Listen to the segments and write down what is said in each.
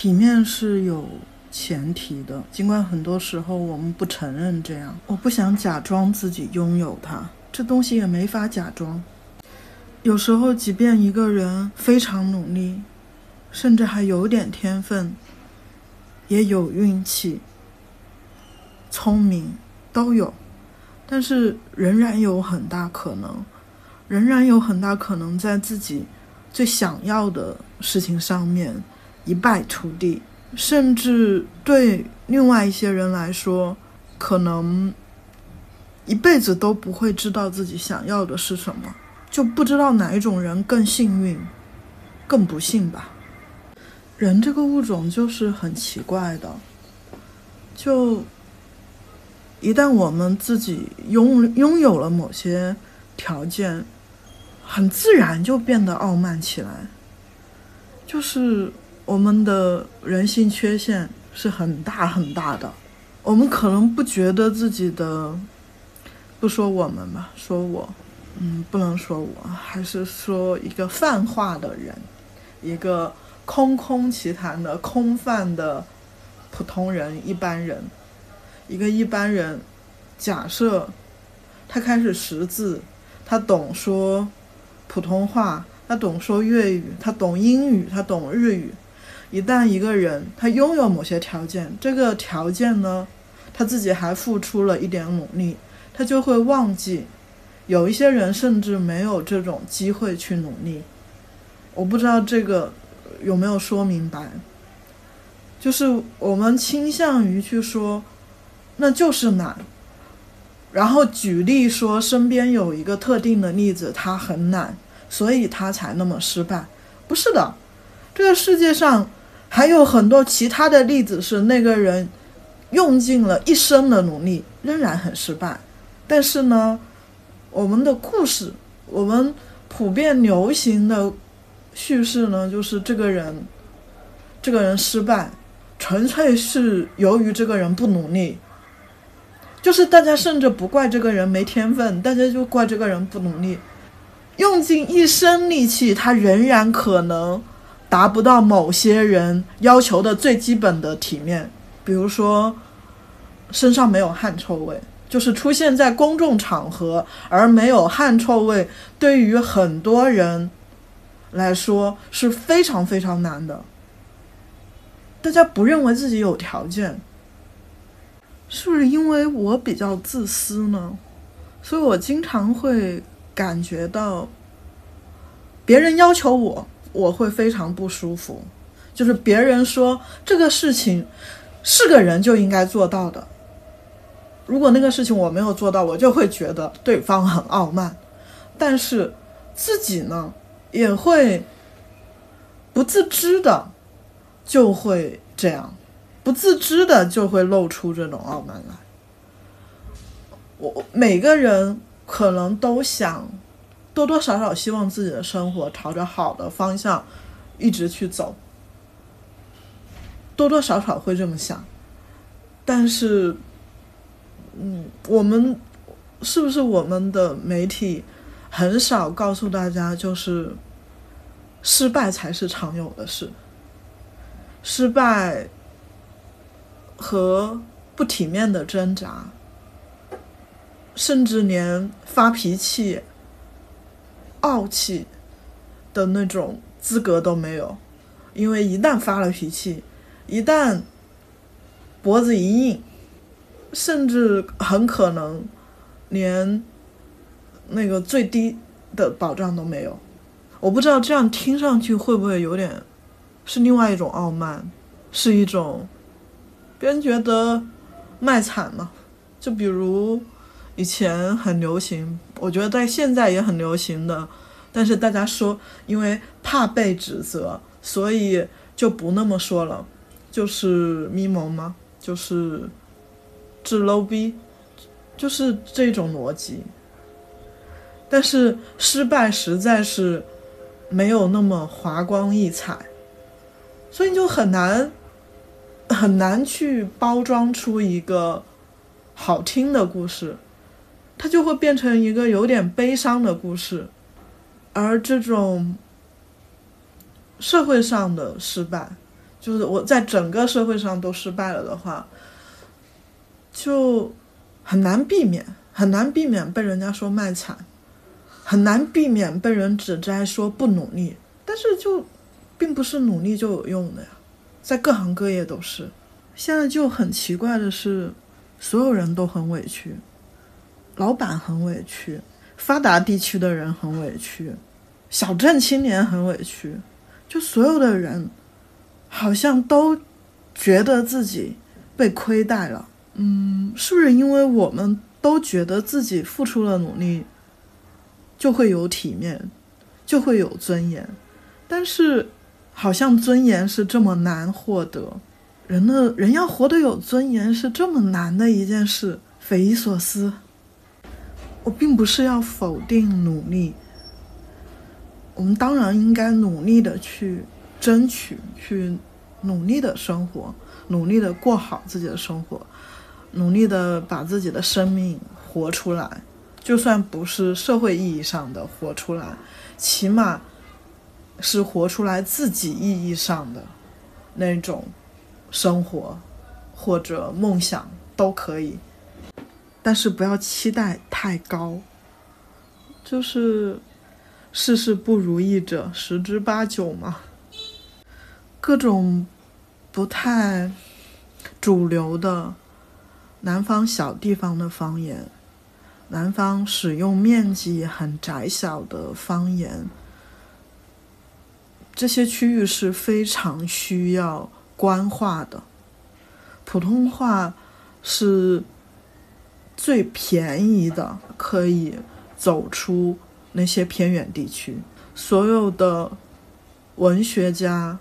体面是有前提的，尽管很多时候我们不承认这样。我不想假装自己拥有它，这东西也没法假装。有时候，即便一个人非常努力，甚至还有点天分，也有运气、聪明都有，但是仍然有很大可能，仍然有很大可能在自己最想要的事情上面一败涂地，甚至对另外一些人来说，可能一辈子都不会知道自己想要的是什么。就不知道哪一种人更幸运，更不幸吧。人这个物种就是很奇怪的，就一旦我们自己拥拥有了某些条件，很自然就变得傲慢起来。就是我们的人性缺陷是很大很大的，我们可能不觉得自己的，不说我们吧，说我。嗯，不能说我，还是说一个泛化的人，一个空空其谈的空泛的普通人、一般人，一个一般人。假设他开始识字，他懂说普通话，他懂说粤语，他懂英语，他懂日语。一旦一个人他拥有某些条件，这个条件呢，他自己还付出了一点努力，他就会忘记。有一些人甚至没有这种机会去努力，我不知道这个有没有说明白。就是我们倾向于去说，那就是难，然后举例说身边有一个特定的例子，他很懒，所以他才那么失败。不是的，这个世界上还有很多其他的例子，是那个人用尽了一生的努力，仍然很失败。但是呢？我们的故事，我们普遍流行的叙事呢，就是这个人，这个人失败，纯粹是由于这个人不努力。就是大家甚至不怪这个人没天分，大家就怪这个人不努力，用尽一生力气，他仍然可能达不到某些人要求的最基本的体面，比如说身上没有汗臭味。就是出现在公众场合而没有汗臭味，对于很多人来说是非常非常难的。大家不认为自己有条件，是不是因为我比较自私呢？所以我经常会感觉到，别人要求我，我会非常不舒服。就是别人说这个事情是个人就应该做到的。如果那个事情我没有做到，我就会觉得对方很傲慢，但是自己呢也会不自知的就会这样，不自知的就会露出这种傲慢来。我每个人可能都想多多少少希望自己的生活朝着好的方向一直去走，多多少少会这么想，但是。嗯，我们是不是我们的媒体很少告诉大家，就是失败才是常有的事，失败和不体面的挣扎，甚至连发脾气、傲气的那种资格都没有，因为一旦发了脾气，一旦脖子一硬。甚至很可能连那个最低的保障都没有。我不知道这样听上去会不会有点是另外一种傲慢，是一种别人觉得卖惨嘛？就比如以前很流行，我觉得在现在也很流行的，但是大家说因为怕被指责，所以就不那么说了，就是咪蒙吗？就是。是 low 逼，就是这种逻辑。但是失败实在是没有那么华光溢彩，所以就很难很难去包装出一个好听的故事，它就会变成一个有点悲伤的故事。而这种社会上的失败，就是我在整个社会上都失败了的话，就很难避免，很难避免被人家说卖惨，很难避免被人指摘说不努力。但是就并不是努力就有用的呀，在各行各业都是。现在就很奇怪的是，所有人都很委屈，老板很委屈，发达地区的人很委屈，小镇青年很委屈，就所有的人好像都觉得自己被亏待了。嗯，是不是因为我们都觉得自己付出了努力，就会有体面，就会有尊严？但是，好像尊严是这么难获得，人的人要活得有尊严是这么难的一件事，匪夷所思。我并不是要否定努力，我们当然应该努力的去争取，去努力的生活，努力的过好自己的生活，努力的把自己的生命活出来，就算不是社会意义上的活出来，起码。是活出来自己意义上的那种生活或者梦想都可以，但是不要期待太高。就是事事不如意者十之八九嘛，各种不太主流的南方小地方的方言，南方使用面积很窄小的方言。这些区域是非常需要官话的，普通话是最便宜的，可以走出那些偏远地区。所有的文学家、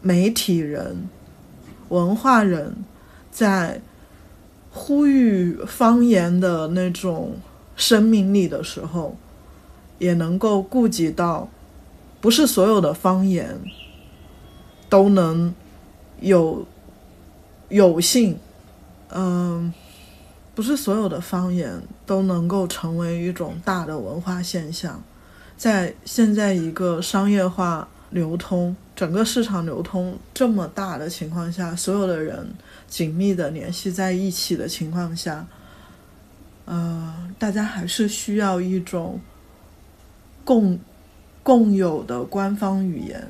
媒体人、文化人，在呼吁方言的那种生命力的时候，也能够顾及到。不是所有的方言都能有有幸，嗯，不是所有的方言都能够成为一种大的文化现象。在现在一个商业化流通、整个市场流通这么大的情况下，所有的人紧密的联系在一起的情况下，呃，大家还是需要一种共。共有的官方语言，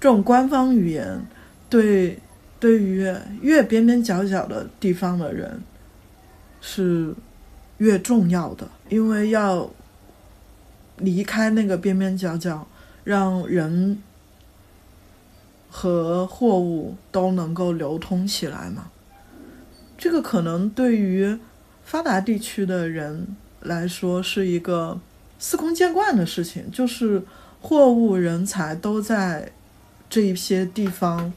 这种官方语言对对于越边边角角的地方的人是越重要的，因为要离开那个边边角角，让人和货物都能够流通起来嘛。这个可能对于发达地区的人来说是一个。司空见惯的事情，就是货物、人才都在这一些地方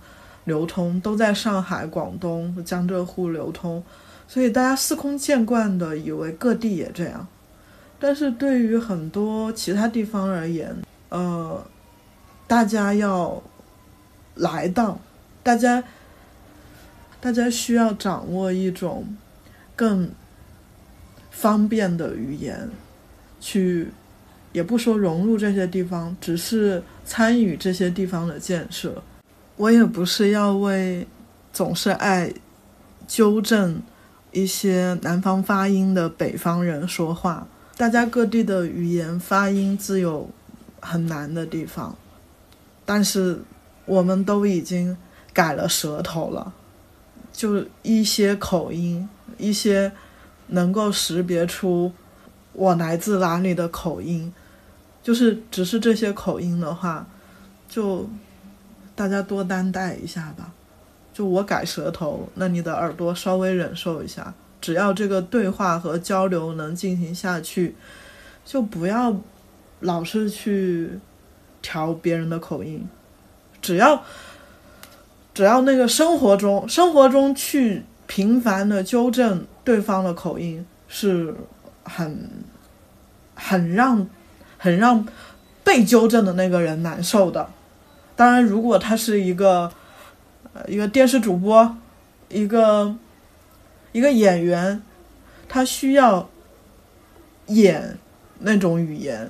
流通，都在上海、广东、江浙沪流通，所以大家司空见惯的以为各地也这样。但是对于很多其他地方而言，呃，大家要来到，大家，大家需要掌握一种更方便的语言。去，也不说融入这些地方，只是参与这些地方的建设。我也不是要为总是爱纠正一些南方发音的北方人说话。大家各地的语言发音自有很难的地方，但是我们都已经改了舌头了，就一些口音，一些能够识别出。我来自哪里的口音，就是只是这些口音的话，就大家多担待一下吧。就我改舌头，那你的耳朵稍微忍受一下。只要这个对话和交流能进行下去，就不要老是去调别人的口音。只要只要那个生活中生活中去频繁的纠正对方的口音是。很，很让，很让被纠正的那个人难受的。当然，如果他是一个，一个电视主播，一个，一个演员，他需要演那种语言，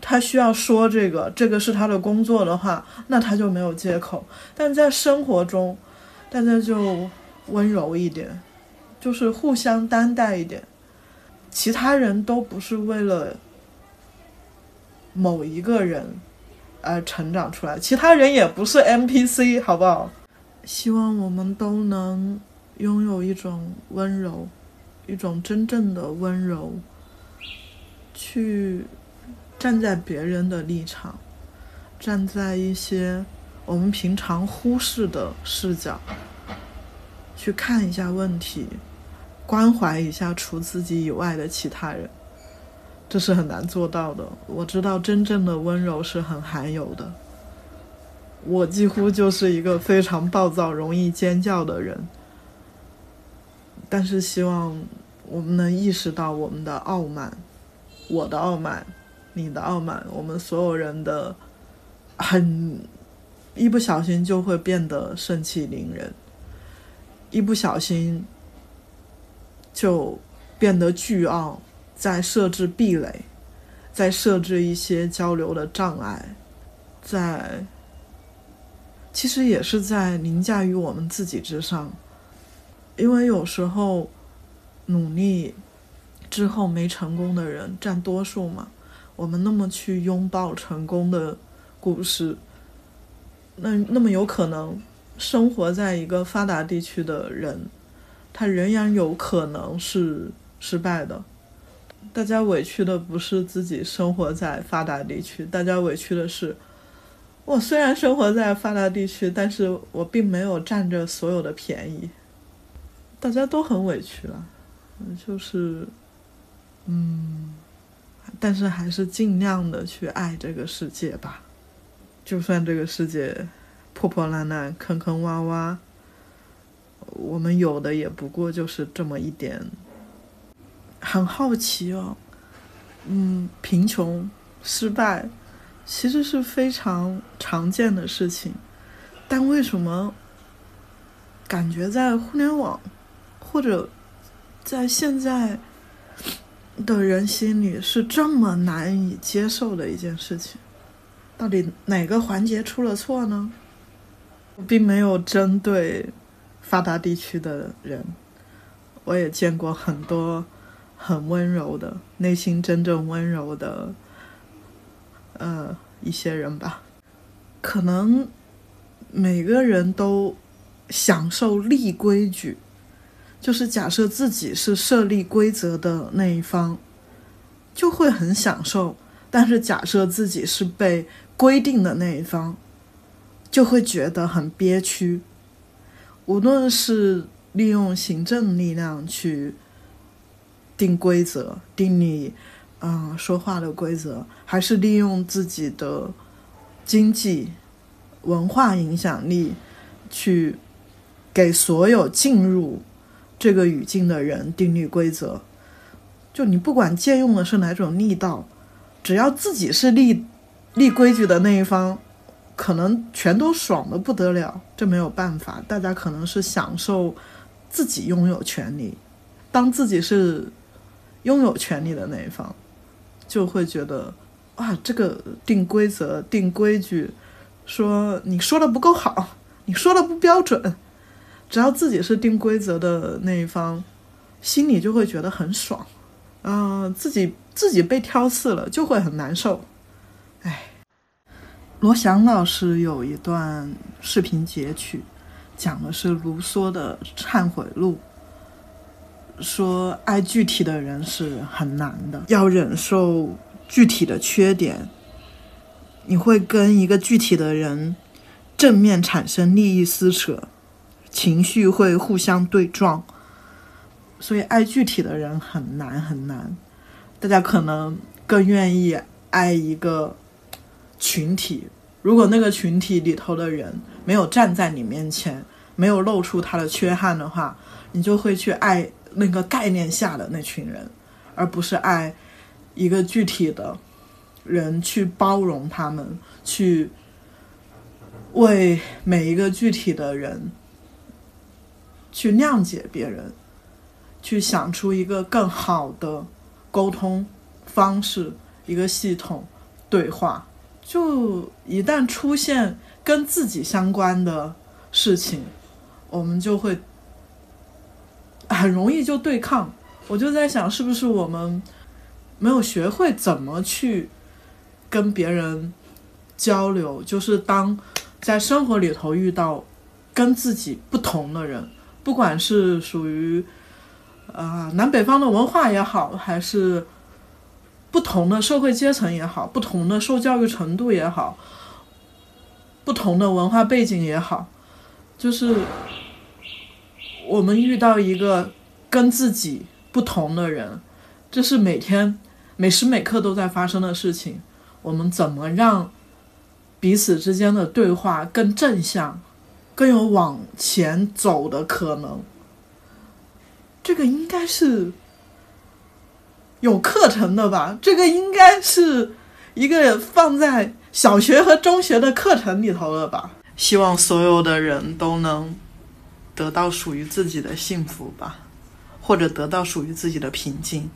他需要说这个，这个是他的工作的话，那他就没有借口。但在生活中，大家就温柔一点，就是互相担待一点。其他人都不是为了某一个人而成长出来，其他人也不是 NPC，好不好？希望我们都能拥有一种温柔，一种真正的温柔，去站在别人的立场，站在一些我们平常忽视的视角，去看一下问题，关怀一下除自己以外的其他人，这是很难做到的。我知道真正的温柔是很罕有的。我几乎就是一个非常暴躁、容易尖叫的人，但是希望我们能意识到我们的傲慢，我的傲慢，你的傲慢，我们所有人的很一不小心就会变得盛气凌人，一不小心就变得倨傲，在设置壁垒，在设置一些交流的障碍，在。其实也是在凌驾于我们自己之上，因为有时候努力之后没成功的人占多数嘛。我们那么去拥抱成功的故事，那那么有可能生活在一个发达地区的人，他仍然有可能是失败的。大家委屈的不是自己生活在发达地区，大家委屈的是。我虽然生活在发达地区，但是我并没有占着所有的便宜。大家都很委屈了，就是，嗯，但是还是尽量的去爱这个世界吧。就算这个世界破破烂烂、坑坑洼洼，我们有的也不过就是这么一点。很好奇哦，嗯，贫穷、失败。其实是非常常见的事情，但为什么感觉在互联网或者在现在的人心里是这么难以接受的一件事情？到底哪个环节出了错呢？我并没有针对发达地区的人，我也见过很多很温柔的、内心真正温柔的。呃，一些人吧，可能每个人都享受立规矩，就是假设自己是设立规则的那一方，就会很享受；但是假设自己是被规定的那一方，就会觉得很憋屈。无论是利用行政力量去定规则，定你。嗯，说话的规则，还是利用自己的经济、文化影响力，去给所有进入这个语境的人定立规则。就你不管借用的是哪种力道，只要自己是立立规矩的那一方，可能全都爽的不得了。这没有办法，大家可能是享受自己拥有权利，当自己是拥有权利的那一方。就会觉得，哇，这个定规则、定规矩，说你说的不够好，你说的不标准，只要自己是定规则的那一方，心里就会觉得很爽，啊，自己自己被挑刺了，就会很难受。哎，罗翔老师有一段视频截取，讲的是卢梭的忏悔录。说爱具体的人是很难的，要忍受具体的缺点。你会跟一个具体的人正面产生利益撕扯，情绪会互相对撞，所以爱具体的人很难很难。大家可能更愿意爱一个群体，如果那个群体里头的人没有站在你面前，没有露出他的缺憾的话，你就会去爱。那个概念下的那群人，而不是爱一个具体的人去包容他们，去为每一个具体的人去谅解别人，去想出一个更好的沟通方式，一个系统，对话。就一旦出现跟自己相关的事情，我们就会很容易就对抗。我就在想，是不是我们没有学会怎么去跟别人交流？就是当在生活里头遇到跟自己不同的人，不管是属于啊南北方的文化也好，还是不同的社会阶层也好，不同的受教育程度也好，不同的文化背景也好，就是我们遇到一个跟自己。不同的人，这是每天每时每刻都在发生的事情。我们怎么让彼此之间的对话更正向，更有往前走的可能？这个应该是有课程的吧？这个应该是一个放在小学和中学的课程里头的吧？希望所有的人都能得到属于自己的幸福吧。或者得到属于自己的平静。